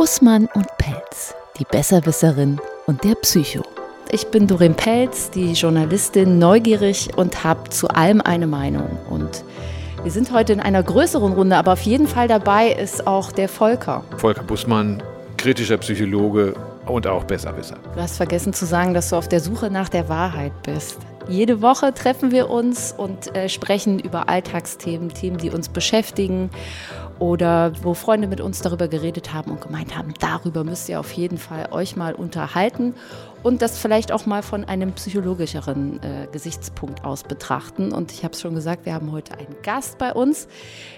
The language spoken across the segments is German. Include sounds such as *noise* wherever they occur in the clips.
Bussmann und Pelz, die Besserwisserin und der Psycho. Ich bin Doreen Pelz, die Journalistin, neugierig und habe zu allem eine Meinung. Und wir sind heute in einer größeren Runde, aber auf jeden Fall dabei ist auch der Volker. Volker Bussmann, kritischer Psychologe und auch Besserwisser. Du hast vergessen zu sagen, dass du auf der Suche nach der Wahrheit bist. Jede Woche treffen wir uns und äh, sprechen über Alltagsthemen, Themen, die uns beschäftigen oder wo Freunde mit uns darüber geredet haben und gemeint haben, darüber müsst ihr auf jeden Fall euch mal unterhalten und das vielleicht auch mal von einem psychologischeren äh, Gesichtspunkt aus betrachten. Und ich habe es schon gesagt, wir haben heute einen Gast bei uns.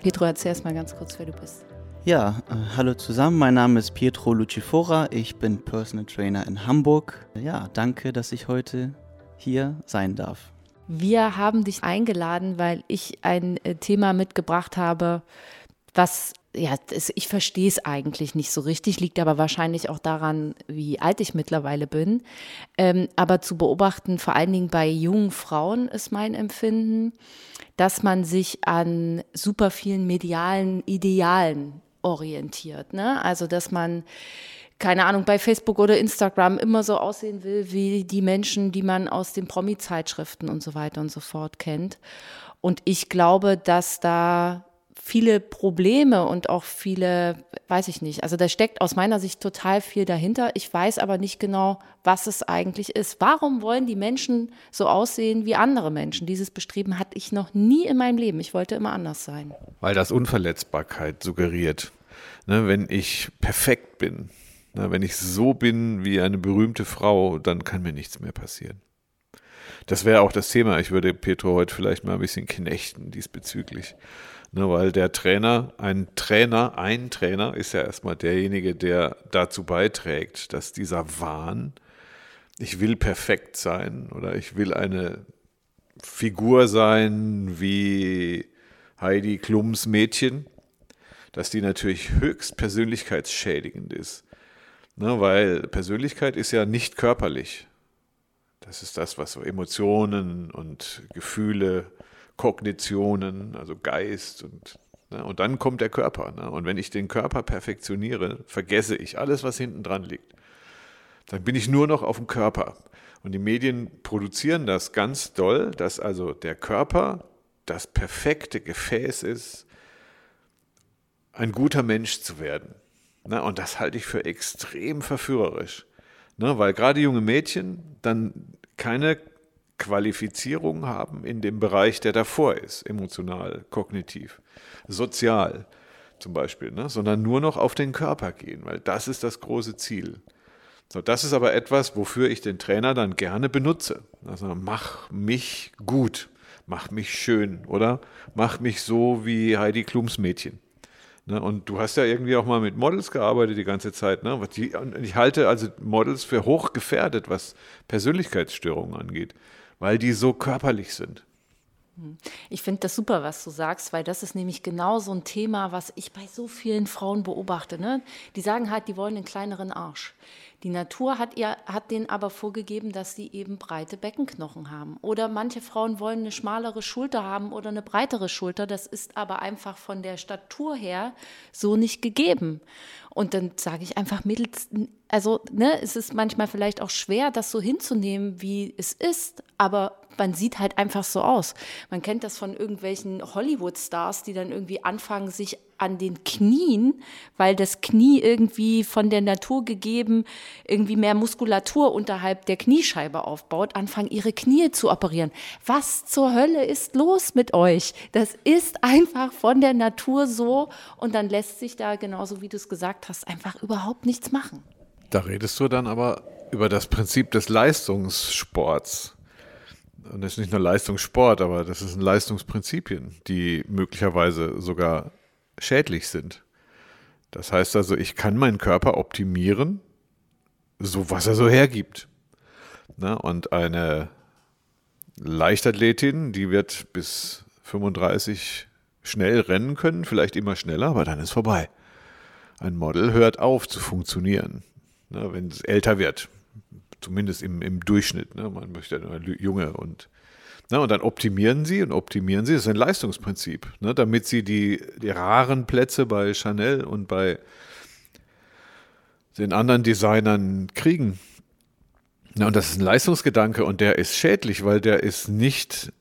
Pietro, erzähl erst mal ganz kurz, wer du bist. Ja, äh, hallo zusammen, mein Name ist Pietro Lucifora, ich bin Personal Trainer in Hamburg. Ja, danke, dass ich heute hier sein darf. Wir haben dich eingeladen, weil ich ein äh, Thema mitgebracht habe, was, ja, ich verstehe es eigentlich nicht so richtig, liegt aber wahrscheinlich auch daran, wie alt ich mittlerweile bin. Ähm, aber zu beobachten, vor allen Dingen bei jungen Frauen ist mein Empfinden, dass man sich an super vielen medialen Idealen orientiert. Ne? Also, dass man keine Ahnung, bei Facebook oder Instagram immer so aussehen will wie die Menschen, die man aus den Promi-Zeitschriften und so weiter und so fort kennt. Und ich glaube, dass da viele Probleme und auch viele, weiß ich nicht, also da steckt aus meiner Sicht total viel dahinter. Ich weiß aber nicht genau, was es eigentlich ist. Warum wollen die Menschen so aussehen wie andere Menschen? Dieses Bestreben hatte ich noch nie in meinem Leben. Ich wollte immer anders sein. Weil das Unverletzbarkeit suggeriert. Ne, wenn ich perfekt bin, na, wenn ich so bin wie eine berühmte Frau, dann kann mir nichts mehr passieren. Das wäre auch das Thema. Ich würde Petro heute vielleicht mal ein bisschen knechten diesbezüglich. Ne, weil der Trainer, ein Trainer, ein Trainer ist ja erstmal derjenige, der dazu beiträgt, dass dieser Wahn, ich will perfekt sein oder ich will eine Figur sein wie Heidi Klums Mädchen, dass die natürlich höchst persönlichkeitsschädigend ist. Ne, weil Persönlichkeit ist ja nicht körperlich. Das ist das, was Emotionen und Gefühle, Kognitionen, also Geist und ne, und dann kommt der Körper. Ne? Und wenn ich den Körper perfektioniere, vergesse ich alles, was hinten dran liegt. Dann bin ich nur noch auf dem Körper. Und die Medien produzieren das ganz doll, dass also der Körper das perfekte Gefäß ist, ein guter Mensch zu werden. Ne? Und das halte ich für extrem verführerisch. Ne? Weil gerade junge Mädchen dann keine Qualifizierung haben in dem Bereich, der davor ist, emotional, kognitiv, sozial zum Beispiel, ne? sondern nur noch auf den Körper gehen, weil das ist das große Ziel. So, das ist aber etwas, wofür ich den Trainer dann gerne benutze. Also mach mich gut, mach mich schön, oder? Mach mich so wie Heidi Klums Mädchen. Ne, und du hast ja irgendwie auch mal mit Models gearbeitet die ganze Zeit. Ne? Ich halte also Models für hochgefährdet, was Persönlichkeitsstörungen angeht, weil die so körperlich sind. Ich finde das super, was du sagst, weil das ist nämlich genau so ein Thema, was ich bei so vielen Frauen beobachte. Ne? Die sagen halt, die wollen einen kleineren Arsch. Die Natur hat, ihr, hat denen aber vorgegeben, dass sie eben breite Beckenknochen haben. Oder manche Frauen wollen eine schmalere Schulter haben oder eine breitere Schulter. Das ist aber einfach von der Statur her so nicht gegeben. Und dann sage ich einfach, Mädels, also ne, es ist manchmal vielleicht auch schwer, das so hinzunehmen, wie es ist, aber man sieht halt einfach so aus. Man kennt das von irgendwelchen Hollywood-Stars, die dann irgendwie anfangen, sich an den Knien, weil das Knie irgendwie von der Natur gegeben irgendwie mehr Muskulatur unterhalb der Kniescheibe aufbaut, anfangen ihre Knie zu operieren. Was zur Hölle ist los mit euch? Das ist einfach von der Natur so und dann lässt sich da genauso wie du es gesagt hast einfach überhaupt nichts machen. Da redest du dann aber über das Prinzip des Leistungssports. Und das ist nicht nur Leistungssport, aber das sind Leistungsprinzipien, die möglicherweise sogar schädlich sind. Das heißt also, ich kann meinen Körper optimieren, so was er so hergibt. Ne? Und eine Leichtathletin, die wird bis 35 schnell rennen können, vielleicht immer schneller, aber dann ist vorbei. Ein Model hört auf zu funktionieren, ne, wenn es älter wird. Zumindest im, im Durchschnitt. Ne? Man möchte ja junge und Ne, und dann optimieren sie und optimieren sie. Das ist ein Leistungsprinzip, ne, damit sie die, die raren Plätze bei Chanel und bei den anderen Designern kriegen. Ja, und das ist ein Leistungsgedanke und der ist schädlich, weil der ist nicht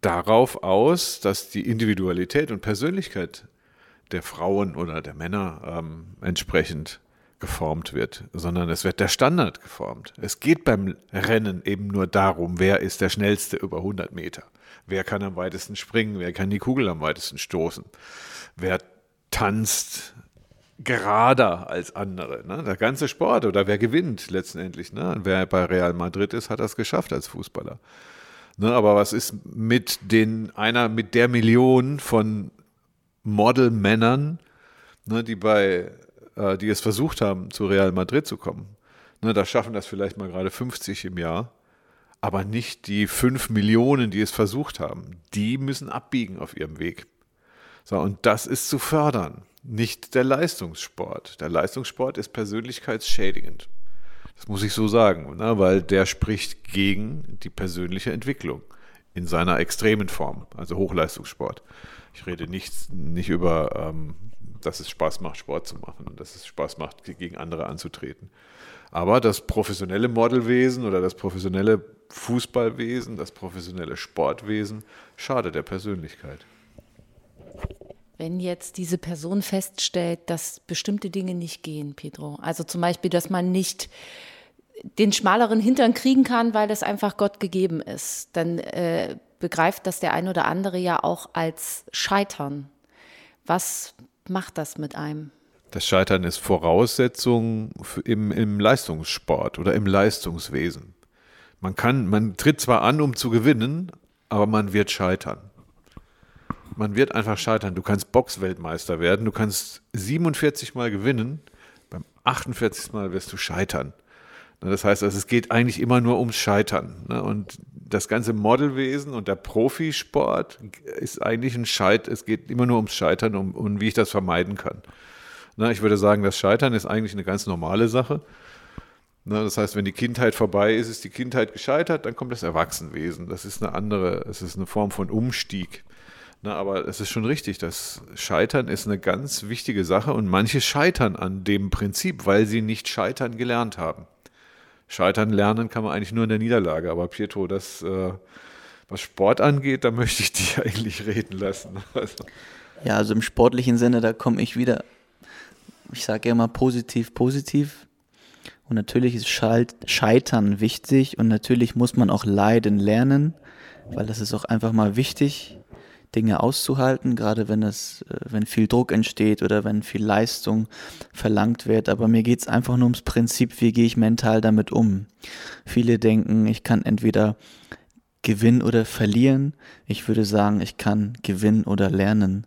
darauf aus, dass die Individualität und Persönlichkeit der Frauen oder der Männer ähm, entsprechend geformt wird, sondern es wird der Standard geformt. Es geht beim Rennen eben nur darum, wer ist der schnellste über 100 Meter, wer kann am weitesten springen, wer kann die Kugel am weitesten stoßen, wer tanzt gerader als andere. Ne? Der ganze Sport oder wer gewinnt letztendlich. Ne? Wer bei Real Madrid ist, hat das geschafft als Fußballer. Ne? Aber was ist mit den einer mit der Million von Modelmännern, ne, die bei äh, die es versucht haben, zu Real Madrid zu kommen? Ne, da schaffen das vielleicht mal gerade 50 im Jahr, aber nicht die 5 Millionen, die es versucht haben. Die müssen abbiegen auf ihrem Weg. So, und das ist zu fördern nicht der Leistungssport. Der Leistungssport ist persönlichkeitsschädigend. Das muss ich so sagen, ne? weil der spricht gegen die persönliche Entwicklung in seiner extremen Form, also Hochleistungssport. Ich rede nicht, nicht über, ähm, dass es Spaß macht, Sport zu machen und dass es Spaß macht, gegen andere anzutreten. Aber das professionelle Modelwesen oder das professionelle Fußballwesen, das professionelle Sportwesen schadet der Persönlichkeit wenn jetzt diese Person feststellt, dass bestimmte Dinge nicht gehen, Pedro. Also zum Beispiel, dass man nicht den schmaleren Hintern kriegen kann, weil das einfach Gott gegeben ist, dann äh, begreift das der ein oder andere ja auch als Scheitern. Was macht das mit einem? Das Scheitern ist Voraussetzung im, im Leistungssport oder im Leistungswesen. Man kann, man tritt zwar an, um zu gewinnen, aber man wird scheitern man wird einfach scheitern. Du kannst Boxweltmeister werden, du kannst 47 Mal gewinnen, beim 48. Mal wirst du scheitern. Das heißt, also es geht eigentlich immer nur ums Scheitern. Ne? Und das ganze Modelwesen und der Profisport ist eigentlich ein Scheit, es geht immer nur ums Scheitern und um, wie ich das vermeiden kann. Ich würde sagen, das Scheitern ist eigentlich eine ganz normale Sache. Das heißt, wenn die Kindheit vorbei ist, ist die Kindheit gescheitert, dann kommt das Erwachsenwesen. Das ist eine andere, es ist eine Form von Umstieg. Na, aber es ist schon richtig, das Scheitern ist eine ganz wichtige Sache und manche scheitern an dem Prinzip, weil sie nicht scheitern gelernt haben. Scheitern lernen kann man eigentlich nur in der Niederlage, aber Pietro, das, äh, was Sport angeht, da *laughs* möchte ich dich eigentlich reden lassen. *laughs* Also. Ja, also im sportlichen Sinne, da komme ich wieder, ich sage ja immer positiv, positiv. Und natürlich ist Scheitern wichtig und natürlich muss man auch leiden lernen, weil das ist auch einfach mal wichtig Dinge auszuhalten, gerade wenn es, äh, wenn viel Druck entsteht oder wenn viel Leistung verlangt wird. Aber mir geht es einfach nur ums Prinzip, wie gehe ich mental damit um. Viele denken, ich kann entweder gewinnen oder verlieren. Ich würde sagen, ich kann gewinnen oder lernen.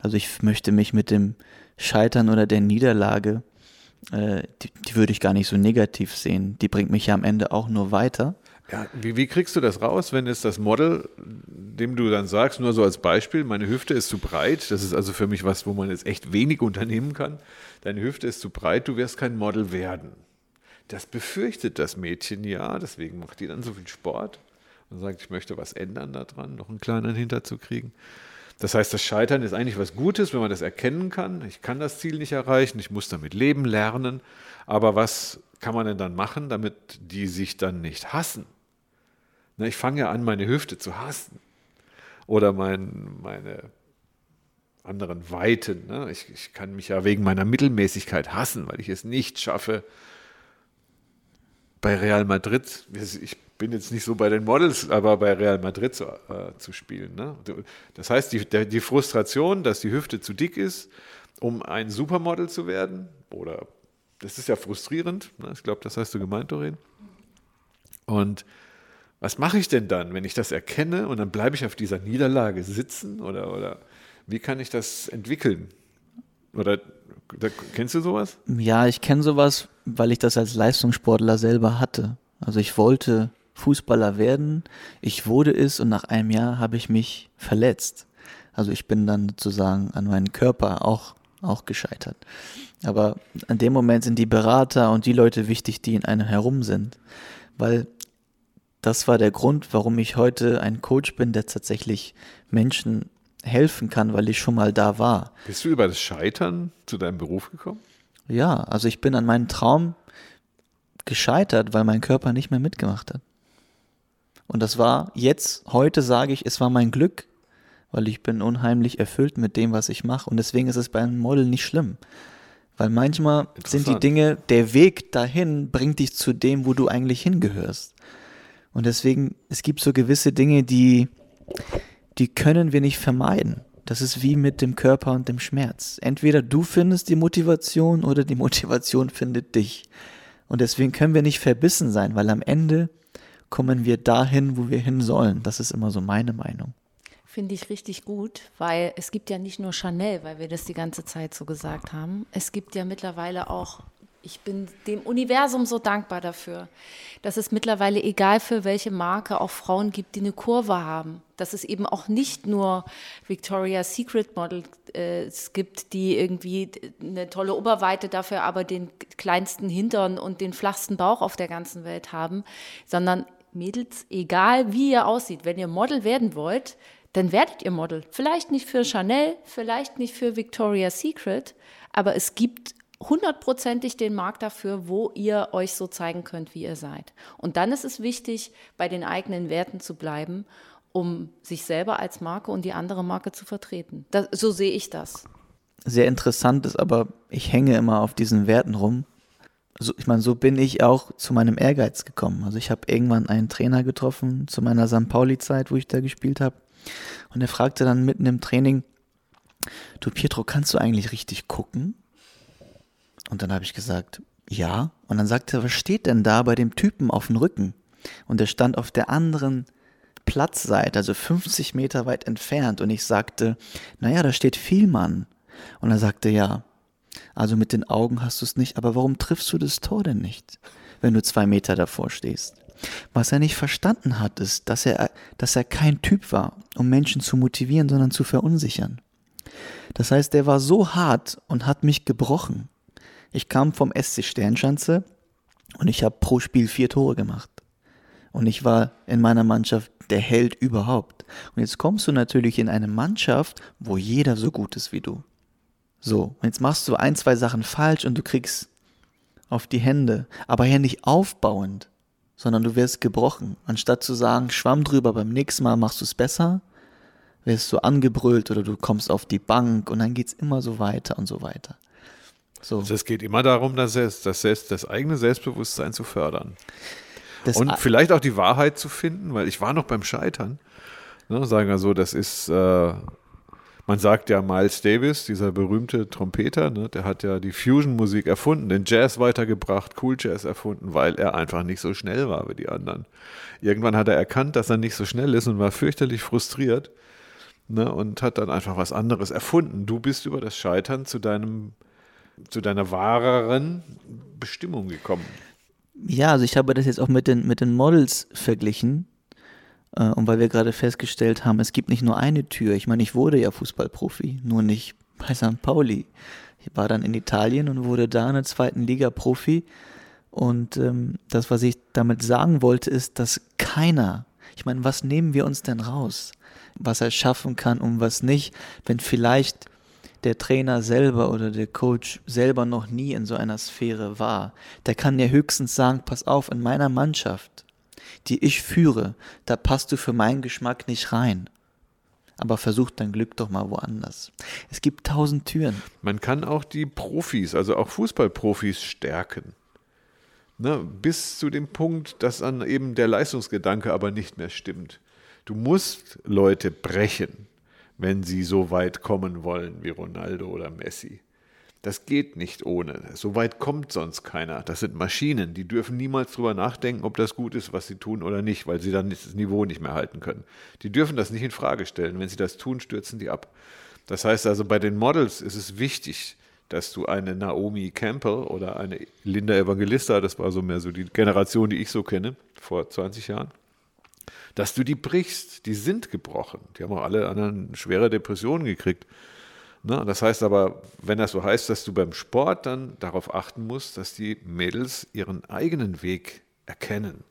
Also ich möchte mich mit dem Scheitern oder der Niederlage, äh, die, die würde ich gar nicht so negativ sehen. Die bringt mich ja am Ende auch nur weiter. Ja, wie, wie, kriegst du das raus, wenn es das Model, dem du dann sagst, nur so als Beispiel, meine Hüfte ist zu breit, das ist also für mich was, wo man jetzt echt wenig unternehmen kann, deine Hüfte ist zu breit, du wirst kein Model werden. Das befürchtet das Mädchen ja, deswegen macht die dann so viel Sport und sagt, ich möchte was ändern daran, noch einen kleinen Hinter zu kriegen. Das heißt, das Scheitern ist eigentlich was Gutes, wenn man das erkennen kann. Ich kann das Ziel nicht erreichen, ich muss damit leben, lernen. Aber was kann man denn dann machen, damit die sich dann nicht hassen? Ne, ich fange ja an, meine Hüfte zu hassen. Oder mein, meine anderen Weiten. Ne? Ich, ich kann mich ja wegen meiner Mittelmäßigkeit hassen, weil ich es nicht schaffe, bei Real Madrid, ich bin jetzt nicht so bei den Models, aber bei Real Madrid zu, äh, zu spielen. Ne? Das heißt, die, die Frustration, dass die Hüfte zu dick ist, um ein Supermodel zu werden, oder das ist ja frustrierend, ne? ich glaube, das hast du gemeint, Doreen. Und was mache ich denn dann, wenn ich das erkenne und dann bleibe ich auf dieser Niederlage sitzen oder, oder wie kann ich das entwickeln? Oder da, kennst du sowas? Ja, ich kenne sowas, weil ich das als Leistungssportler selber hatte. Also ich wollte Fußballer werden, ich wurde es und nach einem Jahr habe ich mich verletzt. Also ich bin dann sozusagen an meinen Körper auch, auch gescheitert. Aber an dem Moment sind die Berater und die Leute wichtig, die in einem herum sind. Weil das war der Grund, warum ich heute ein Coach bin, der tatsächlich Menschen helfen kann, weil ich schon mal da war. Bist du über das Scheitern zu deinem Beruf gekommen? Ja, also ich bin an meinem Traum gescheitert, weil mein Körper nicht mehr mitgemacht hat. Und das war jetzt, heute sage ich, es war mein Glück, weil ich bin unheimlich erfüllt mit dem, was ich mache. Und deswegen ist es bei einem Model nicht schlimm. Weil manchmal sind die Dinge, der Weg dahin bringt dich zu dem, wo du eigentlich hingehörst. Und deswegen, es gibt so gewisse Dinge, die, die können wir nicht vermeiden. Das ist wie mit dem Körper und dem Schmerz. Entweder du findest die Motivation oder die *laughs* Motivation findet dich. Und deswegen können wir nicht verbissen sein, weil am Ende kommen wir dahin, wo wir hin sollen. Das ist immer so meine Meinung. Finde ich richtig gut, weil es gibt ja nicht nur Chanel, weil wir das die ganze Zeit so gesagt haben. Es gibt ja mittlerweile auch, ich bin dem Universum so dankbar dafür, dass es mittlerweile, egal für welche Marke, auch Frauen gibt, die eine Kurve haben. Dass es eben auch nicht nur Victoria's Secret Models äh, gibt, die irgendwie eine tolle Oberweite dafür, aber den kleinsten Hintern und den flachsten Bauch auf der ganzen Welt haben, sondern Mädels, egal wie ihr aussieht, wenn ihr Model werden wollt, dann werdet ihr Model. Vielleicht nicht für Chanel, vielleicht nicht für Victoria's Secret, aber es gibt hundertprozentig den Markt dafür, wo ihr euch so zeigen könnt, wie ihr seid. Und dann ist es wichtig, bei den eigenen Werten zu bleiben, um sich selber als Marke und die andere Marke zu vertreten. Das, so sehe ich das. Sehr interessant ist aber, ich hänge immer auf diesen Werten rum. So, ich meine, so bin ich auch zu meinem Ehrgeiz gekommen. Also ich habe irgendwann einen Trainer getroffen zu meiner St. Pauli-Zeit, wo ich da gespielt habe. Und er fragte dann mitten im Training, du Pietro, kannst du eigentlich richtig gucken? Und dann habe ich gesagt, ja. Und dann sagte er, was steht denn da bei dem Typen auf dem Rücken? Und er stand auf der anderen Platzseite, also 50 Meter weit entfernt. Und ich sagte, naja, da steht Vielmann. Und er sagte, ja, also mit den Augen hast du es nicht, aber warum triffst du das Tor denn nicht, wenn du zwei Meter davor stehst? Was er nicht verstanden hat, ist, dass er, dass er kein Typ war, um Menschen zu motivieren, sondern zu verunsichern. Das heißt, er war so hart und hat mich gebrochen. Ich kam vom SC Sternschanze und ich habe pro Spiel vier Tore gemacht. Und ich war in meiner Mannschaft der Held überhaupt. Und jetzt kommst du natürlich in eine Mannschaft, wo jeder so gut ist wie du. So, und jetzt machst du ein, zwei Sachen falsch und du kriegst auf die Hände, aber ja nicht aufbauend, sondern du wirst gebrochen. Anstatt zu sagen, schwamm drüber, beim nächsten Mal machst du es besser, wirst du angebrüllt oder du kommst auf die Bank und dann geht es immer so weiter und so weiter. So. Also es geht immer darum, das, Selbst, das, Selbst, das eigene Selbstbewusstsein zu fördern. Das und vielleicht auch die Wahrheit zu finden, weil ich war noch beim Scheitern. Ne, sagen wir so, das ist, äh, man sagt ja Miles Davis, dieser berühmte Trompeter, ne, der hat ja die Fusion-Musik erfunden, den Jazz weitergebracht, Cool Jazz erfunden, weil er einfach nicht so schnell war wie die anderen. Irgendwann hat er erkannt, dass er nicht so schnell ist und war fürchterlich frustriert ne, und hat dann einfach was anderes erfunden. Du bist über das Scheitern zu deinem zu deiner wahreren Bestimmung gekommen. Ja, also ich habe das jetzt auch mit den, mit den Models verglichen. Äh, und weil wir gerade festgestellt haben, es gibt nicht nur eine Tür. Ich meine, ich wurde ja Fußballprofi, nur nicht bei St. Pauli. Ich war dann in Italien und wurde da in der zweiten Liga Profi. Und ähm, das, was ich damit sagen wollte, ist, dass keiner, ich meine, was nehmen wir uns denn raus? Was er schaffen kann und was nicht, wenn vielleicht der Trainer selber oder der Coach selber noch nie in so einer Sphäre war. Der kann ja höchstens sagen, pass auf, in meiner Mannschaft die ich führe, da passt du für meinen Geschmack nicht rein. Aber versuch dein Glück doch mal woanders. Es gibt tausend Türen. Man kann auch die Profis, also auch Fußballprofis stärken. Ne, bis zu dem Punkt, dass dann eben der Leistungsgedanke aber nicht mehr stimmt. Du musst Leute brechen, wenn sie so weit kommen wollen wie Ronaldo oder Messi. Das geht nicht ohne. So weit kommt sonst keiner. Das sind Maschinen, die dürfen niemals drüber nachdenken, ob das gut ist, was sie tun oder nicht, weil sie dann das Niveau nicht mehr halten können. Die dürfen das nicht in Frage stellen. Wenn sie das tun, stürzen die ab. Das heißt also, bei den Models ist es wichtig, dass du eine Naomi Campbell oder eine Linda Evangelista, das war so mehr so die Generation, die ich so kenne, vor 20 Jahren, dass du die brichst. Die sind gebrochen. Die haben auch alle anderen schwere Depressionen gekriegt. Ne? Das heißt aber, wenn das so heißt, dass du beim Sport dann darauf achten musst, dass die Mädels ihren eigenen Weg erkennen.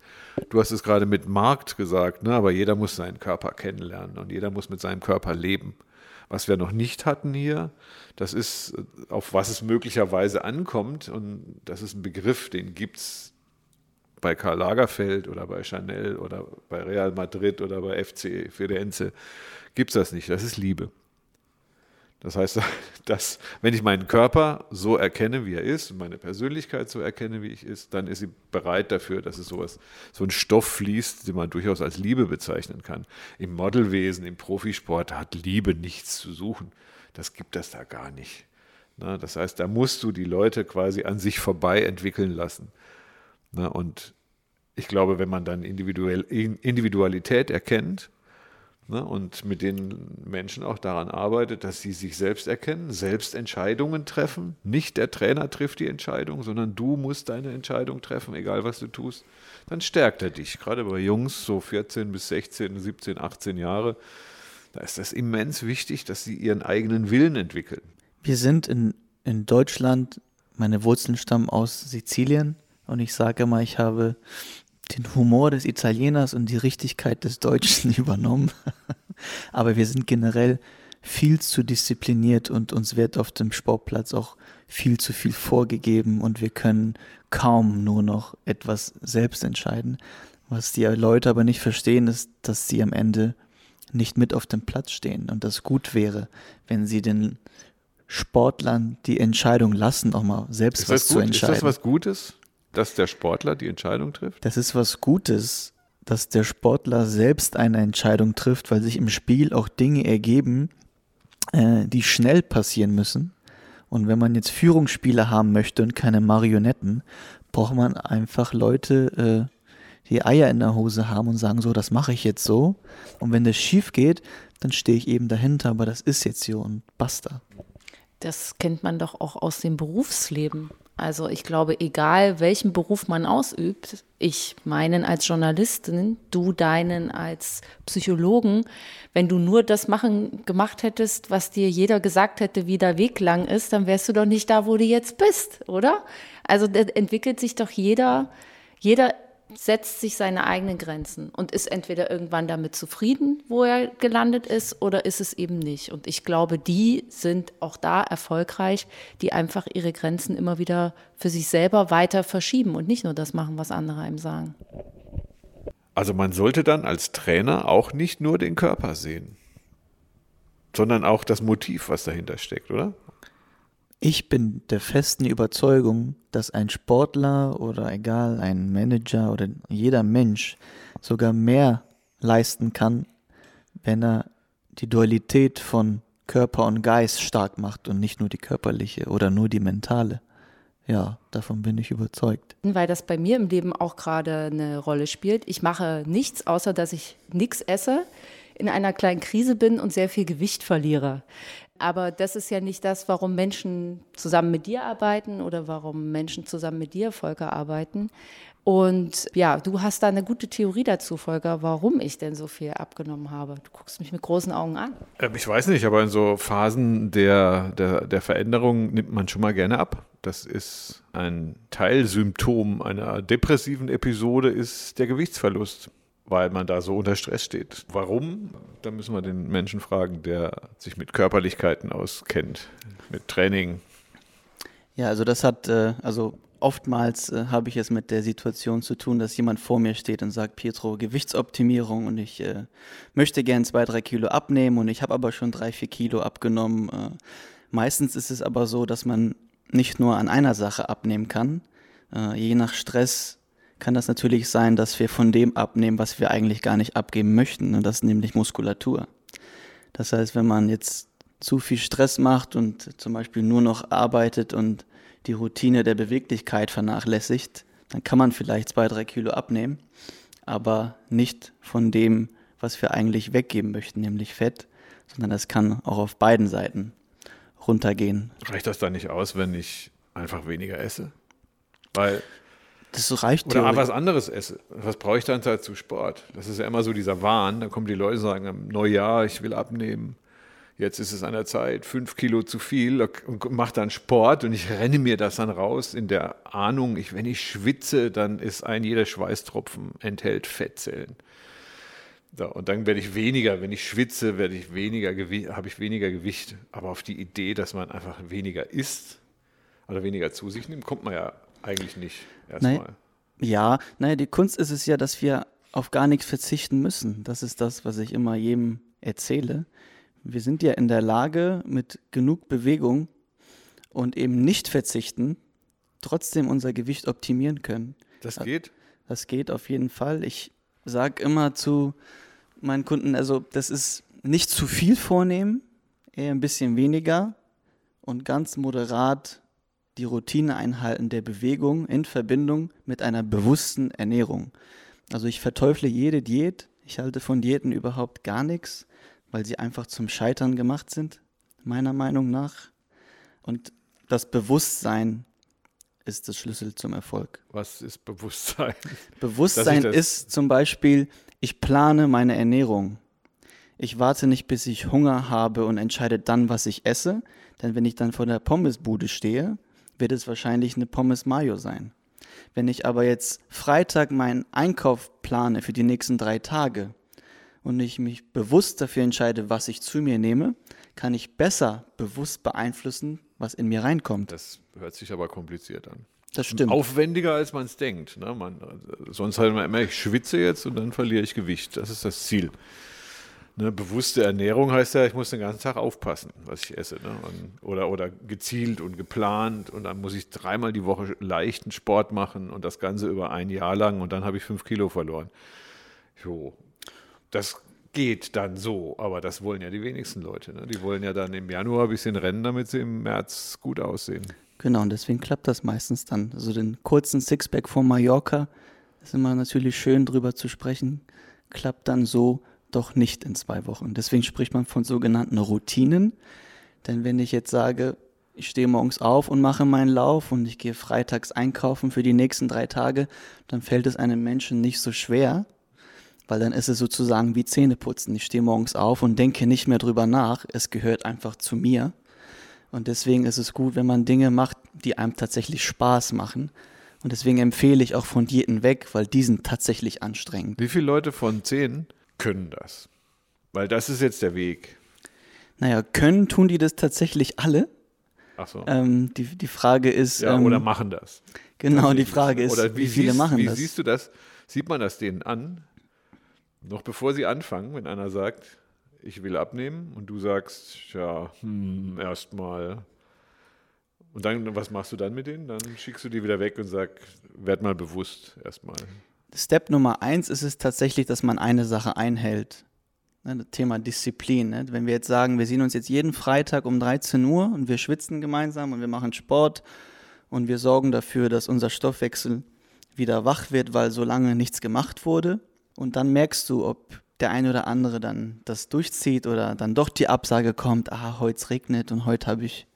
Du hast es gerade mit Markt gesagt, ne? aber jeder muss seinen Körper kennenlernen und jeder muss mit seinem Körper leben. Was wir noch nicht hatten hier, das ist, auf was es möglicherweise ankommt. Und das ist ein Begriff, den gibt es bei Karl Lagerfeld oder bei Chanel oder bei Real Madrid oder bei FC Firenze. Gibt es das nicht. Das ist Liebe. Das heißt, *laughs* dass, wenn ich meinen Körper so erkenne, wie er ist, meine Persönlichkeit so erkenne, wie ich ist, dann ist sie bereit dafür, dass es sowas, so ein Stoff fließt, den man durchaus als Liebe bezeichnen kann. Im Modelwesen, im Profisport hat Liebe nichts zu suchen. Das gibt es da gar nicht. Na, das heißt, da musst du die Leute quasi an sich vorbei entwickeln lassen. Na, und ich glaube, wenn man dann individuell, Individualität erkennt, Ne, und mit den Menschen auch daran arbeitet, dass sie sich selbst erkennen, selbst Entscheidungen treffen. Nicht der Trainer trifft die Entscheidung, sondern du musst deine Entscheidung treffen, egal was du tust. Dann stärkt er dich. Gerade bei Jungs, so 14 bis 16, 17, 18 Jahre, da ist das immens wichtig, dass sie ihren eigenen Willen entwickeln. Wir sind in, in Deutschland, meine Wurzeln stammen aus Sizilien und ich sage immer, ich habe den Humor des Italieners und die Richtigkeit des Deutschen *laughs* übernommen. Aber wir sind generell viel zu diszipliniert und uns wird auf dem Sportplatz auch viel zu viel vorgegeben und wir können kaum nur noch etwas selbst entscheiden. Was die Leute aber nicht verstehen, ist, dass sie am Ende nicht mit auf dem Platz stehen und das gut wäre, wenn sie den Sportlern die Entscheidung lassen, auch mal selbst was zu entscheiden. Ist das was Gutes? Dass der Sportler die Entscheidung trifft? Das ist was Gutes, dass der Sportler selbst eine Entscheidung trifft, weil sich im Spiel auch Dinge ergeben, äh, die schnell passieren müssen. Und wenn man jetzt Führungsspieler haben möchte und keine Marionetten, braucht man einfach Leute, äh, die Eier in der Hose haben und sagen so, das mache ich jetzt so. Und wenn das schief geht, dann stehe ich eben dahinter, aber das ist jetzt so und basta. Das kennt man doch auch aus dem Berufsleben. Also ich glaube, egal welchen Beruf man ausübt, ich meinen als Journalistin, du deinen als Psychologen, wenn du nur das machen gemacht hättest, was dir jeder gesagt hätte, wie der Weg lang ist, dann wärst du doch nicht da, wo du jetzt bist, oder? Also entwickelt sich doch jeder, jeder setzt sich seine eigenen Grenzen und ist entweder irgendwann damit zufrieden, wo er gelandet ist, oder ist es eben nicht. Und ich glaube, die sind auch da erfolgreich, die einfach ihre Grenzen immer wieder für sich selber weiter verschieben und nicht nur das machen, was andere einem sagen. Also man sollte dann als Trainer auch nicht nur den Körper sehen, sondern auch das Motiv, was dahinter steckt, oder? Ich bin der festen Überzeugung, dass ein Sportler oder egal, ein Manager oder jeder Mensch sogar mehr leisten kann, wenn er die Dualität von Körper und Geist stark macht und nicht nur die körperliche oder nur die mentale. Ja, davon bin ich überzeugt. Weil das bei mir im Leben auch gerade eine Rolle spielt. Ich mache nichts, außer dass ich nichts esse, in einer kleinen Krise bin und sehr viel Gewicht verliere. Aber das ist ja nicht das, warum Menschen zusammen mit dir arbeiten oder warum Menschen zusammen mit dir, Volker, arbeiten. Und ja, du hast da eine gute Theorie dazu, Volker, warum ich denn so viel abgenommen habe. Du guckst mich mit großen Augen an. Ähm, ich weiß nicht, aber in so Phasen der, der, der Veränderung nimmt man schon mal gerne ab. Das ist ein Teilsymptom einer depressiven Episode, ist der Gewichtsverlust weil man da so unter Stress steht. Warum? Da müssen wir den Menschen fragen, der sich mit Körperlichkeiten auskennt, mit Training. Ja, also das hat, äh, also oftmals äh, habe ich es mit der Situation zu tun, dass jemand vor mir steht und sagt, Pietro, Gewichtsoptimierung und ich äh, möchte gern zwei, drei Kilo abnehmen und ich habe aber schon drei, vier Kilo abgenommen. Meistens ist es aber so, dass man nicht nur an einer Sache abnehmen kann. Je nach Stress kann das natürlich sein, dass wir von dem abnehmen, was wir eigentlich gar nicht abgeben möchten. Und das ist nämlich Muskulatur. Das heißt, wenn man jetzt zu viel Stress macht und zum Beispiel nur noch arbeitet und die Routine der Beweglichkeit vernachlässigt, dann kann man vielleicht zwei, drei Kilo abnehmen, aber nicht von dem, was wir eigentlich weggeben möchten, nämlich Fett, sondern das kann auch auf beiden Seiten runtergehen. Reicht das dann nicht aus, wenn ich einfach weniger esse? Weil das reicht Oder theoretisch. was anderes esse. Was brauche ich dann halt zu Sport? Das ist ja immer so dieser Wahn. Da kommen die Leute und sagen, im Neujahr, ich will abnehmen. Jetzt ist es an der Zeit, fünf Kilo zu viel und mache dann Sport und ich renne mir das dann raus in der Ahnung, ich, wenn ich schwitze, dann ist ein jeder Schweißtropfen enthält Fettzellen. So, und dann werde ich weniger, wenn ich schwitze, werde ich weniger habe ich weniger Gewicht. Aber auf die Idee, dass man einfach weniger isst oder weniger zu sich nimmt, kommt man ja eigentlich nicht erstmal. Ja, naja, die Kunst ist es ja, dass wir auf gar nichts verzichten müssen. Das ist das, was ich immer jedem erzähle. Wir sind ja in der Lage, mit genug Bewegung und eben nicht verzichten, trotzdem unser Gewicht optimieren können. Das geht? Das geht auf jeden Fall. Ich sage immer zu meinen Kunden, also das ist nicht zu viel vornehmen, eher ein bisschen weniger und ganz moderat die Routine einhalten der Bewegung in Verbindung mit einer bewussten Ernährung. Also ich verteufle jede Diät. Ich halte von Diäten überhaupt gar nichts, weil sie einfach zum Scheitern gemacht sind, meiner Meinung nach. Und das Bewusstsein ist das Schlüssel zum Erfolg. Was ist Bewusstsein? *laughs* Bewusstsein ist zum Beispiel, ich plane meine Ernährung. Ich warte nicht, bis ich Hunger habe und entscheide dann, was ich esse. Denn wenn ich dann vor der Pommesbude stehe, wird es wahrscheinlich eine Pommes Mayo sein. Wenn ich aber jetzt Freitag meinen Einkauf plane für die nächsten drei Tage und ich mich bewusst dafür entscheide, was ich zu mir nehme, kann ich besser bewusst beeinflussen, was in mir reinkommt. Das hört sich aber kompliziert an. Das stimmt. Aufwendiger, als man es denkt. Ne? Man, sonst halt immer, ich schwitze jetzt und dann verliere ich Gewicht. Das ist das Ziel. Ne, bewusste Ernährung heißt ja, ich muss den ganzen Tag aufpassen, was ich esse. Ne? Und, oder, oder gezielt und geplant. Und dann muss ich dreimal die Woche leichten Sport machen und das Ganze über ein Jahr lang und dann habe ich fünf Kilo verloren. Jo, das geht dann so, aber das wollen ja die wenigsten Leute. Ne? Die wollen ja dann im Januar ein bisschen rennen, damit sie im März gut aussehen. Genau, und deswegen klappt das meistens dann. Also den kurzen Sixpack von Mallorca, ist immer natürlich schön drüber zu sprechen, klappt dann so doch nicht in zwei Wochen. Deswegen spricht man von sogenannten Routinen. Denn wenn ich jetzt sage, ich stehe morgens auf und mache meinen Lauf und ich gehe freitags einkaufen für die nächsten drei Tage, dann fällt es einem Menschen nicht so schwer, weil dann ist es sozusagen wie Zähneputzen. Ich stehe morgens auf und denke nicht mehr drüber nach. Es gehört einfach zu mir. Und deswegen ist es gut, wenn man Dinge macht, die einem tatsächlich Spaß machen. Und deswegen empfehle ich auch von Diäten weg, weil die sind tatsächlich anstrengend. Wie viele Leute von zehn können das. Weil das ist jetzt der Weg. Naja, können tun die das tatsächlich alle. Ach so. Ähm, die, die Frage ist. Ja, ähm, oder machen das. Genau, die Frage ist, oder wie, wie viele siehst, machen wie das. Wie siehst du das? Sieht man das denen an? Noch bevor sie anfangen, wenn einer sagt, ich will abnehmen und du sagst, ja, hm, erstmal. Und dann, was machst du dann mit denen? Dann schickst du die wieder weg und sagst, werd mal bewusst erstmal. Step Nummer eins ist es tatsächlich, dass man eine Sache einhält. Ne, das Thema Disziplin. Ne? Wenn wir jetzt sagen, wir sehen uns jetzt jeden Freitag um 13 Uhr und wir schwitzen gemeinsam und wir machen Sport und wir sorgen dafür, dass unser Stoffwechsel wieder wach wird, weil so lange nichts gemacht wurde. Und dann merkst du, ob der eine oder andere dann das durchzieht oder dann doch die Absage kommt, ah, heute regnet und heute habe ich,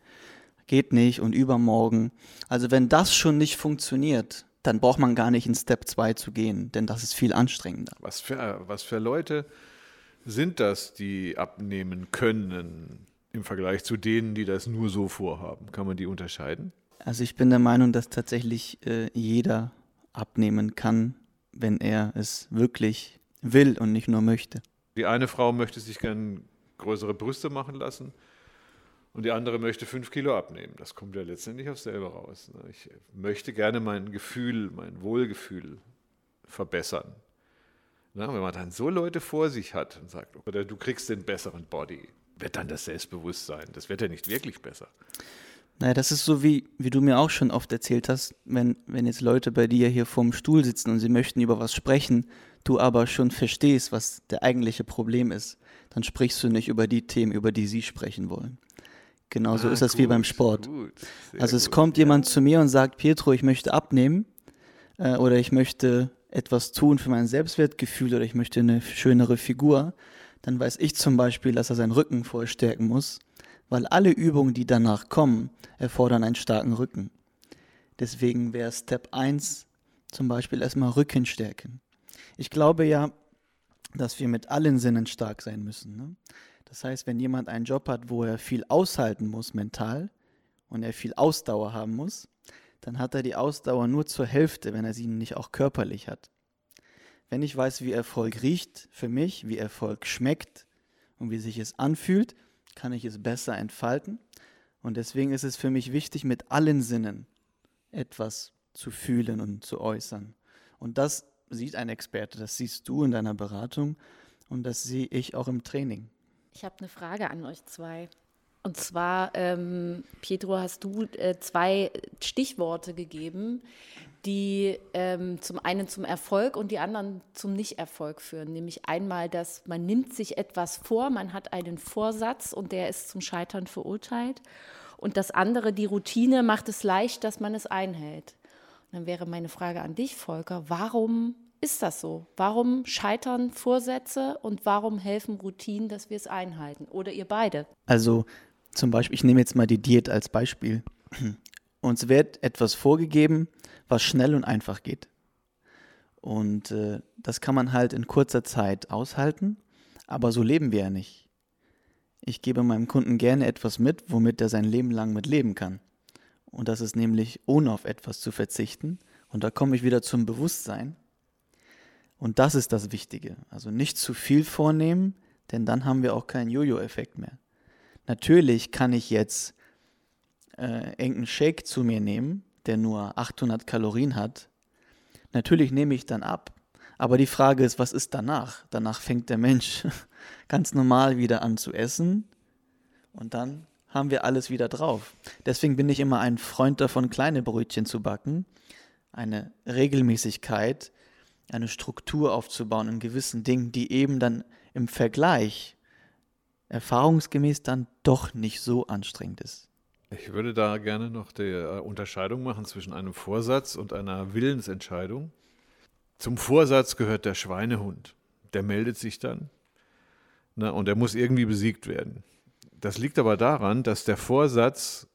geht nicht und übermorgen. Also wenn das schon nicht funktioniert, dann braucht man gar nicht in Step 2 zu gehen, denn das ist viel anstrengender. Was für, was für Leute sind das, die abnehmen können im Vergleich zu denen, die das nur so vorhaben? Kann man die unterscheiden? Also ich bin der Meinung, dass tatsächlich äh, jeder abnehmen kann, wenn er es wirklich will und nicht nur möchte. Die eine Frau möchte sich gern größere Brüste machen lassen und die andere möchte fünf Kilo abnehmen. Das kommt ja letztendlich aufs selbe raus. Ne? Ich möchte gerne mein Gefühl, mein Wohlgefühl verbessern. Na, wenn man dann so Leute vor sich hat und sagt, oder du kriegst den besseren Body, wird dann das Selbstbewusstsein. Das wird ja nicht wirklich besser. Naja, das ist so, wie, wie du mir auch schon oft erzählt hast, wenn, wenn jetzt Leute bei dir hier vorm Stuhl sitzen und sie möchten über was sprechen, du aber schon verstehst, was der eigentliche Problem ist, dann sprichst du nicht über die Themen, über die sie sprechen wollen. Genauso ah, ist das gut, wie beim Sport. also es gut, kommt ja. jemand zu mir und sagt, Pietro, ich möchte abnehmen äh, oder ich möchte etwas tun für mein Selbstwertgefühl oder ich möchte eine schönere Figur. Dann weiß ich zum Beispiel, dass er seinen Rücken vorstärken muss, weil alle Übungen, die danach kommen, erfordern einen starken Rücken. Deswegen wäre Step 1 zum Beispiel erstmal Rücken stärken. Ich glaube ja, dass wir mit allen Sinnen stark sein müssen. Ne? Das heißt, wenn jemand einen Job hat, wo er viel aushalten muss mental und er viel Ausdauer haben muss, dann hat er die Ausdauer nur zur Hälfte, wenn er sie nicht auch körperlich hat. Wenn ich weiß, wie Erfolg riecht für mich, wie Erfolg schmeckt und wie sich es anfühlt, kann ich es besser entfalten. Und deswegen ist es für mich wichtig, mit allen Sinnen etwas zu fühlen und zu äußern. Und das sieht ein Experte, das siehst du in deiner Beratung und das sehe ich auch im Training. Ich habe eine Frage an euch zwei. Und zwar, ähm, Pietro, hast du äh, zwei Stichworte gegeben, die ähm, zum einen zum Erfolg und die anderen zum Nichterfolg führen. Nämlich einmal, dass man nimmt sich etwas vor, man hat einen Vorsatz und der ist zum Scheitern verurteilt. Und das andere, die Routine, macht es leicht, dass man es einhält. Und dann wäre meine Frage an dich, Volker, warum ist das so? Warum scheitern Vorsätze und warum helfen Routinen, dass wir es einhalten? Oder ihr beide? Also zum Beispiel, ich nehme jetzt mal die Diät als Beispiel. *clears throat* Uns wird etwas vorgegeben, was schnell und einfach geht. Und äh, das kann man halt in kurzer Zeit aushalten, aber so leben wir ja nicht. Ich gebe meinem Kunden gerne etwas mit, womit er sein Leben lang mit leben kann. Und das ist nämlich, ohne auf etwas zu verzichten. Und da komme ich wieder zum Bewusstsein. Und das ist das Wichtige. Also nicht zu viel vornehmen, denn dann haben wir auch keinen Jojo-Effekt mehr. Natürlich kann ich jetzt äh, irgendeinen Shake zu mir nehmen, der nur 800 Kalorien hat. Natürlich nehme ich dann ab. Aber die Frage ist, was ist danach? Danach fängt der Mensch *laughs* ganz normal wieder an zu essen und dann haben wir alles wieder drauf. Deswegen bin ich immer ein Freund davon, kleine Brötchen zu backen, eine Regelmäßigkeit, eine Struktur aufzubauen in gewissen Dingen, die eben dann im Vergleich erfahrungsgemäß dann doch nicht so anstrengend ist. Ich würde da gerne noch die äh, Unterscheidung machen zwischen einem Vorsatz und einer Willensentscheidung. Zum Vorsatz gehört der Schweinehund. Der meldet sich dann na, und der muss irgendwie besiegt werden. Das liegt aber daran, dass der Vorsatz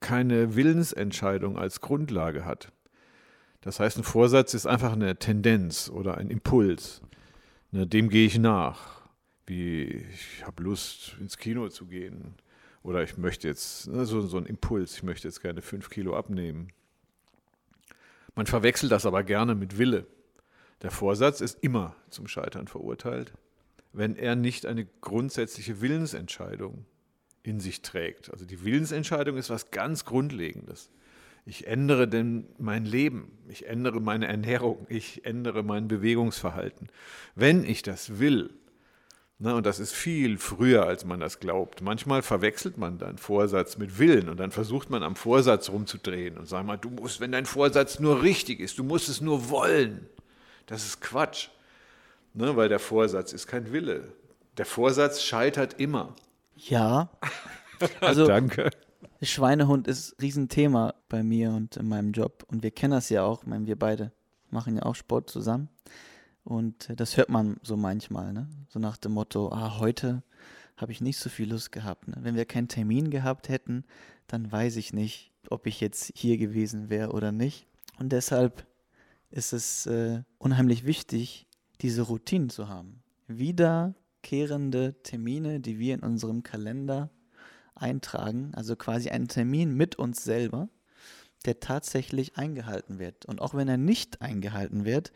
keine Willensentscheidung als Grundlage hat. Das heißt, ein Vorsatz ist einfach eine Tendenz oder ein Impuls. Na, dem gehe ich nach wie ich habe Lust ins Kino zu gehen oder ich möchte jetzt, ne, so, so ein Impuls, ich möchte jetzt gerne fünf Kilo abnehmen. Man verwechselt das aber gerne mit Wille. Der Vorsatz ist immer zum Scheitern verurteilt, wenn er nicht eine grundsätzliche Willensentscheidung in sich trägt. Also die Willensentscheidung ist was ganz Grundlegendes. Ich ändere denn mein Leben, ich ändere meine Ernährung, ich ändere mein Bewegungsverhalten. Wenn ich das will, na, und das ist viel früher, als man das glaubt. Manchmal verwechselt man dann Vorsatz mit Willen und dann versucht man am Vorsatz rumzudrehen und sagt mal, du musst, wenn dein Vorsatz nur richtig ist, du musst es nur wollen. Das ist Quatsch, ne, weil der Vorsatz ist kein Wille. Der Vorsatz scheitert immer. Ja. *laughs* Also, Danke. Schweinehund ist Riesenthema bei mir und in meinem Job. Und wir kennen das ja auch. Ich meine, wir beide machen ja auch Sport zusammen. Und das hört man so manchmal, ne? So nach dem Motto, ah, heute habe ich nicht so viel Lust gehabt. Ne? Wenn wir keinen Termin gehabt hätten, dann weiß ich nicht, ob ich jetzt hier gewesen wäre oder nicht. Und deshalb ist es äh, unheimlich wichtig, diese Routinen zu haben. Wiederkehrende Termine, die wir in unserem Kalender eintragen, also quasi einen Termin mit uns selber, der tatsächlich eingehalten wird. Und auch wenn er nicht eingehalten wird,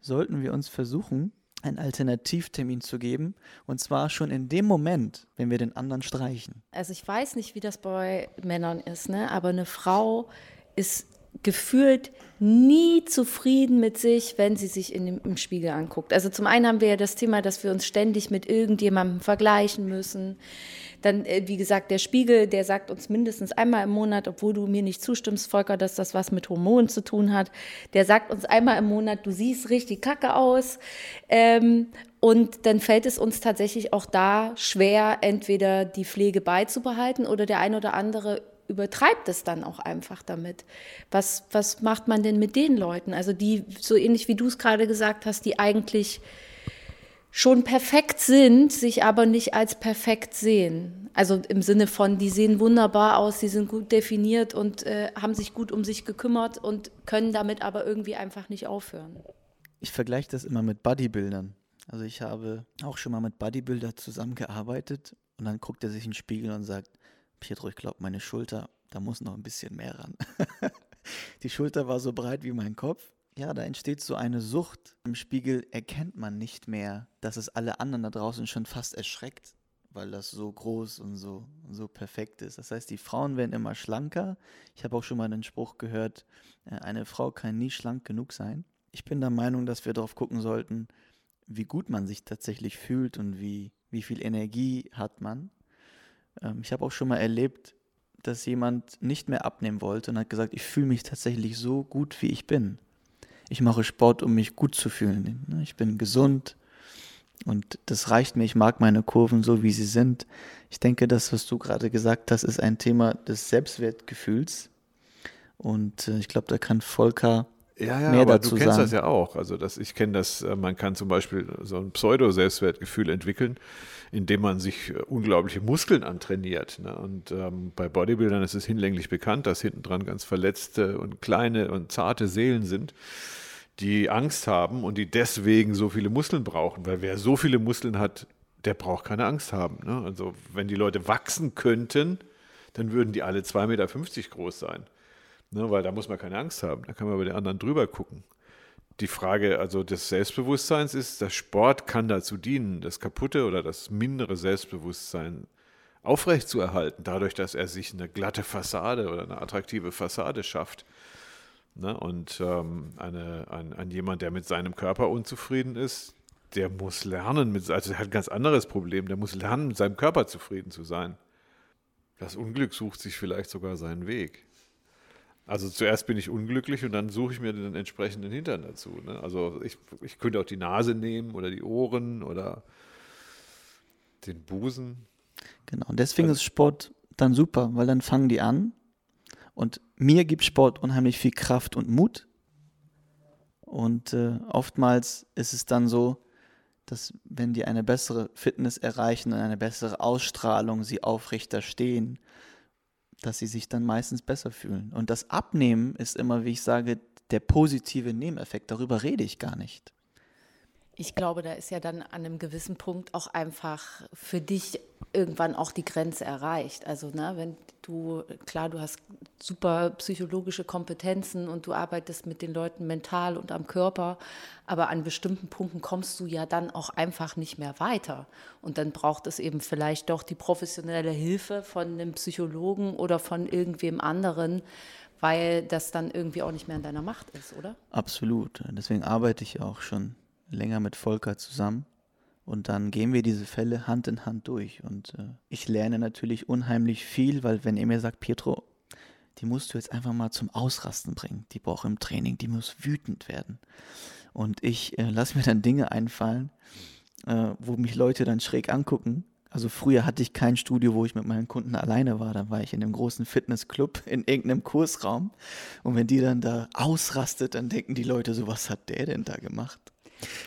sollten wir uns versuchen, einen Alternativtermin zu geben. Und zwar schon in dem Moment, wenn wir den anderen streichen. Also ich weiß nicht, wie das bei Männern ist, ne? aber eine Frau ist gefühlt nie zufrieden mit sich, wenn sie sich in dem, im Spiegel anguckt. Also zum einen haben wir ja das Thema, dass wir uns ständig mit irgendjemandem vergleichen müssen. Dann, äh, wie gesagt, der Spiegel, der sagt uns mindestens einmal im Monat, obwohl du mir nicht zustimmst, Volker, dass das was mit Hormonen zu tun hat, der sagt uns einmal im Monat, du siehst richtig kacke aus. Ähm, und dann fällt es uns tatsächlich auch da schwer, entweder die Pflege beizubehalten oder der ein oder andere übertreibt es dann auch einfach damit. Was, was macht man denn mit den Leuten? Also die, so ähnlich wie du es gerade gesagt hast, die eigentlich schon perfekt sind, sich aber nicht als perfekt sehen. Also im Sinne von, die sehen wunderbar aus, die sind gut definiert und äh, haben sich gut um sich gekümmert und können damit aber irgendwie einfach nicht aufhören. Ich vergleiche das immer mit Bodybuildern. Also ich habe auch schon mal mit Bodybuilder zusammengearbeitet und dann guckt er sich in den Spiegel und sagt, Pietro, ich glaube, meine Schulter, da muss noch ein bisschen mehr ran. *laughs* die Schulter war so breit wie mein Kopf ja, da entsteht so eine Sucht. Im Spiegel erkennt man nicht mehr, dass es alle anderen da draußen schon fast erschreckt, weil das so groß und so, so perfekt ist. Das heißt, die Frauen werden immer schlanker. Ich habe auch schon mal den Spruch gehört, äh, eine Frau kann nie schlank genug sein. Ich bin der Meinung, dass wir darauf gucken sollten, wie gut man sich tatsächlich fühlt und wie, wie viel Energie hat man. Ähm, ich habe auch schon mal erlebt, dass jemand nicht mehr abnehmen wollte und hat gesagt, ich fühle mich tatsächlich so gut, wie ich bin. Ich mache Sport, um mich gut zu fühlen. Ne, ich bin gesund und das reicht mir. Ich mag meine Kurven so, wie sie sind. Ich denke, das, was du gerade gesagt hast, ist ein Thema des Selbstwertgefühls. Und äh, ich glaube, da kann Volker ja, ja, mehr aber dazu du kennst sagen. das ja auch. Also das, ich kenne das, äh, man kann zum Beispiel so ein Pseudo-Selbstwertgefühl entwickeln, indem man sich äh, unglaubliche Muskeln antrainiert. Ne? Und ähm, bei Bodybuildern ist es hinlänglich bekannt, dass hinten dran ganz verletzte und kleine und zarte Seelen sind, die Angst haben und die deswegen so viele Muskeln brauchen. Weil wer so viele Muskeln hat, der braucht keine Angst haben. Ne? Also wenn die Leute wachsen könnten, dann würden die alle 2,50 Meter groß sein. Ne, weil da muss man keine Angst haben. Da kann man über den anderen drüber gucken. Die Frage also des Selbstbewusstseins ist, der Sport kann dazu dienen, das kaputte oder das mindere Selbstbewusstsein aufrechtzuerhalten, dadurch, dass er sich eine glatte Fassade oder eine attraktive Fassade schafft. Ne? Und ähm, eine, ein, ein jemand, der mit seinem Körper unzufrieden ist, der muss lernen, mit, also er hat ein ganz anderes Problem, der muss lernen, mit seinem Körper zufrieden zu sein. Das Unglück sucht sich vielleicht sogar seinen Weg. Also zuerst bin ich unglücklich und dann suche ich mir den entsprechenden Hintern dazu. Ne? Also ich, ich könnte auch die Nase nehmen oder die Ohren oder den Busen. Genau, und deswegen Also- ist Sport dann super, weil dann fangen die an. Und mir gibt Sport unheimlich viel Kraft und Mut. Und äh, oftmals ist es dann so, dass wenn die eine bessere Fitness erreichen und eine bessere Ausstrahlung, sie aufrechter stehen, dass sie sich dann meistens besser fühlen. Und das Abnehmen ist immer, wie ich sage, der positive Nebeneffekt. Darüber rede ich gar nicht. Ich glaube, da ist ja dann an einem gewissen Punkt auch einfach für dich irgendwann auch die Grenze erreicht. Also, ne, wenn du, klar, du hast super psychologische Kompetenzen und du arbeitest mit den Leuten mental und am Körper, aber an bestimmten Punkten kommst du ja dann auch einfach nicht mehr weiter. Und dann braucht es eben vielleicht doch die professionelle Hilfe von einem Psychologen oder von irgendwem anderen, weil das dann irgendwie auch nicht mehr in deiner Macht ist, oder? Absolut. Deswegen arbeite ich auch schon länger mit Volker zusammen. Und dann gehen wir diese Fälle Hand in Hand durch. Und äh, ich lerne natürlich unheimlich viel, weil wenn er mir sagt, Pietro, die musst du jetzt einfach mal zum Ausrasten bringen. Die braucht im Training, die muss wütend werden. Und ich äh, lasse mir dann Dinge einfallen, äh, wo mich Leute dann schräg angucken. Also früher hatte ich kein Studio, wo ich mit meinen Kunden alleine war. Da war ich in einem großen Fitnessclub *laughs* in irgendeinem Kursraum. Und wenn die dann da ausrastet, dann denken die Leute so, was hat der denn da gemacht?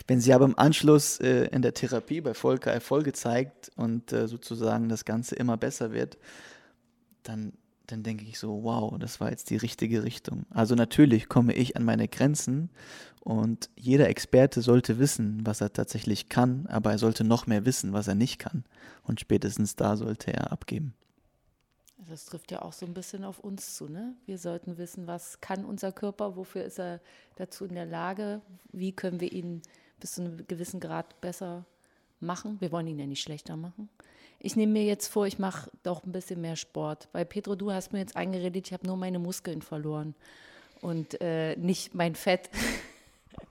Wenn sie aber im Anschluss äh, in der Therapie bei Volker Erfolge zeigt und äh, sozusagen das Ganze immer besser wird, dann, dann denke ich so, wow, das war jetzt die richtige Richtung. Also natürlich komme ich an meine Grenzen und jeder Experte sollte wissen, was er tatsächlich kann, aber er sollte noch mehr wissen, was er nicht kann. Und spätestens da sollte er abgeben. Das trifft ja auch so ein bisschen auf uns zu. Ne? Wir sollten wissen, was kann unser Körper, wofür ist er dazu in der Lage, wie können wir ihn bis zu einem gewissen Grad besser machen. Wir wollen ihn ja nicht schlechter machen. Ich nehme mir jetzt vor, ich mache doch ein bisschen mehr Sport. Weil Petro, du hast mir jetzt eingeredet, ich habe nur meine Muskeln verloren und äh, nicht mein Fett.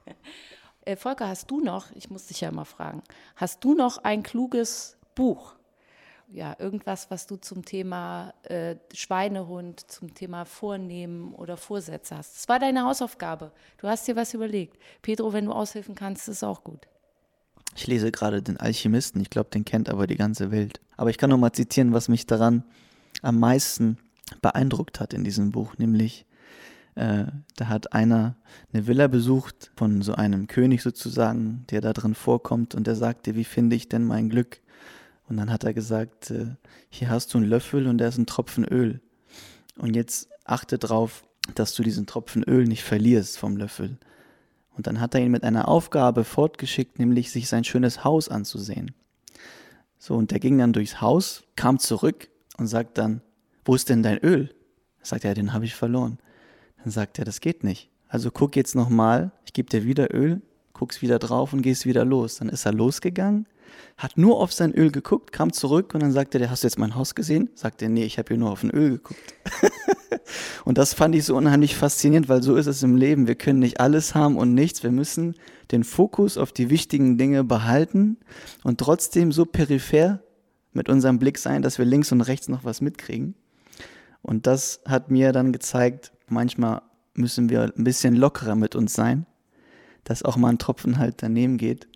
*laughs* äh, Volker, hast du noch, ich muss dich ja mal fragen, hast du noch ein kluges Buch? ja, irgendwas, was du zum Thema äh, Schweinehund, zum Thema Vornehmen oder Vorsätze hast. Das war deine Hausaufgabe. Du hast dir was überlegt. Pedro, wenn du aushelfen kannst, ist auch gut. Ich lese gerade den Alchemisten, ich glaube, den kennt aber die ganze Welt. Aber ich kann noch mal zitieren, was mich daran am meisten beeindruckt hat in diesem Buch, nämlich äh, da hat einer eine Villa besucht von so einem König sozusagen, der da drin vorkommt und der sagte, wie finde ich denn mein Glück? Und dann hat er gesagt, äh, hier hast du einen Löffel und da ist ein Tropfen Öl. Und jetzt achte drauf, dass du diesen Tropfen Öl nicht verlierst vom Löffel. Und dann hat er ihn mit einer Aufgabe fortgeschickt, nämlich sich sein schönes Haus anzusehen. So, und der ging dann durchs Haus, kam zurück und sagt dann, wo ist denn dein Öl? Sagt er, den habe ich verloren. Dann sagt er, das geht nicht, Also guck jetzt nochmal, ich gebe dir wieder Öl, guckst wieder drauf und gehst wieder los. Dann ist er losgegangen, hat nur auf sein Öl geguckt, kam zurück und dann sagte der, hast du jetzt mein Haus gesehen? Sagte er, nee, ich habe hier nur auf ein Öl geguckt. *laughs* und das fand ich so unheimlich faszinierend, weil so ist es im Leben. Wir können nicht alles haben und nichts. Wir müssen den Fokus auf die wichtigen Dinge behalten und trotzdem so peripher mit unserem Blick sein, dass wir links und rechts noch was mitkriegen. Und das hat mir dann gezeigt, manchmal müssen wir ein bisschen lockerer mit uns sein, dass auch mal ein Tropfen halt daneben geht.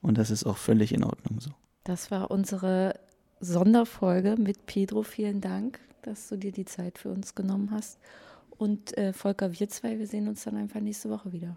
Und das ist auch völlig in Ordnung so. Das war unsere Sonderfolge mit Pedro. Vielen Dank, dass du dir die Zeit für uns genommen hast. Und äh, Volker, wir zwei, wir sehen uns dann einfach nächste Woche wieder.